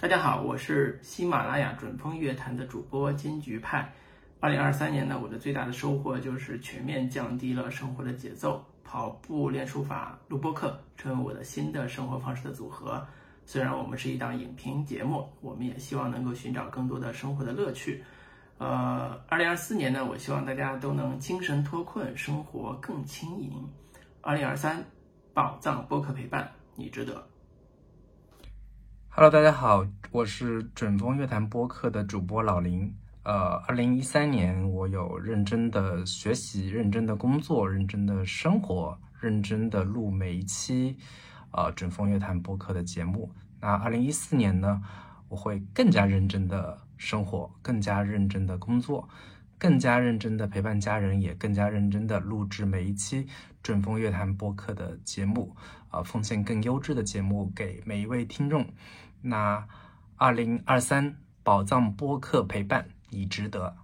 大家好，我是喜马拉雅准风乐坛的主播金菊派。二零二三年呢，我的最大的收获就是全面降低了生活的节奏，跑步、练书法、录播课，成为我的新的生活方式的组合。虽然我们是一档影评节目，我们也希望能够寻找更多的生活的乐趣。呃，二零二四年呢，我希望大家都能精神脱困，生活更轻盈。二零二三，宝藏播客陪伴，你值得。Hello，大家好，我是准风乐坛播客的主播老林。呃，二零一三年，我有认真的学习、认真的工作、认真的生活、认真的录每一期呃准风乐坛播客的节目。那二零一四年呢，我会更加认真的。生活更加认真的工作，更加认真的陪伴家人，也更加认真的录制每一期准风乐坛播客的节目，啊，奉献更优质的节目给每一位听众。那二零二三宝藏播客陪伴，你值得。